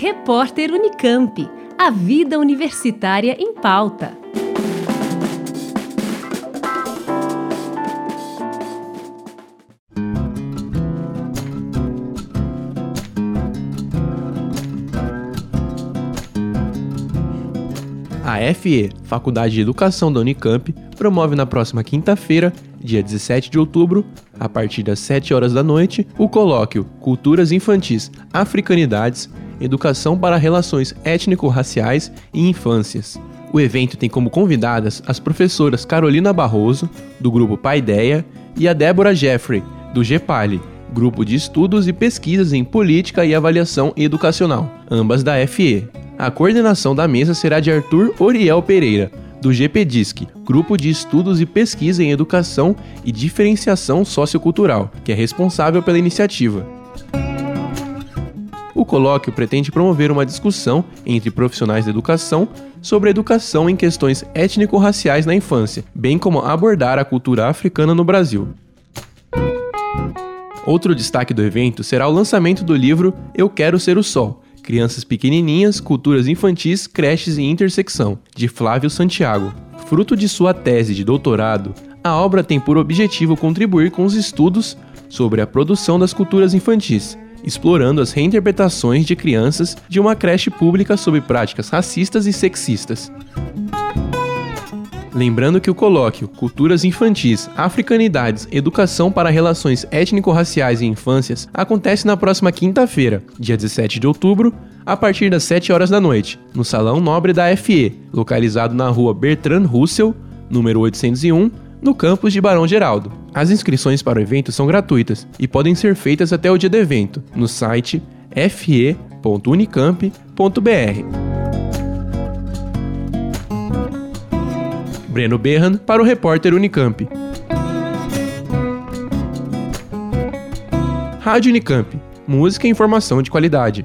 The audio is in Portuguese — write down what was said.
Repórter Unicamp. A vida universitária em pauta. A FE, Faculdade de Educação da Unicamp, promove na próxima quinta-feira, dia 17 de outubro, a partir das 7 horas da noite, o colóquio Culturas Infantis, Africanidades, Educação para Relações Étnico-Raciais e Infâncias. O evento tem como convidadas as professoras Carolina Barroso, do grupo Paideia, e a Débora Jeffrey, do GEPALI, Grupo de Estudos e Pesquisas em Política e Avaliação Educacional, ambas da FE. A coordenação da mesa será de Arthur Oriel Pereira, do GPDISC, Grupo de Estudos e Pesquisa em Educação e Diferenciação Sociocultural, que é responsável pela iniciativa. O colóquio pretende promover uma discussão entre profissionais da educação sobre a educação em questões étnico-raciais na infância, bem como abordar a cultura africana no Brasil. Outro destaque do evento será o lançamento do livro Eu Quero Ser o Sol, Crianças Pequenininhas, Culturas Infantis, Creches e Intersecção, de Flávio Santiago. Fruto de sua tese de doutorado, a obra tem por objetivo contribuir com os estudos sobre a produção das culturas infantis, explorando as reinterpretações de crianças de uma creche pública sobre práticas racistas e sexistas. Lembrando que o colóquio Culturas Infantis, Africanidades, Educação para Relações Étnico-Raciais e Infâncias acontece na próxima quinta-feira, dia 17 de outubro, a partir das 7 horas da noite, no Salão Nobre da FE, localizado na rua Bertrand Russell, número 801, no campus de Barão Geraldo. As inscrições para o evento são gratuitas e podem ser feitas até o dia do evento, no site fe.unicamp.br. Breno Berran para o repórter Unicamp. Rádio Unicamp. Música e informação de qualidade.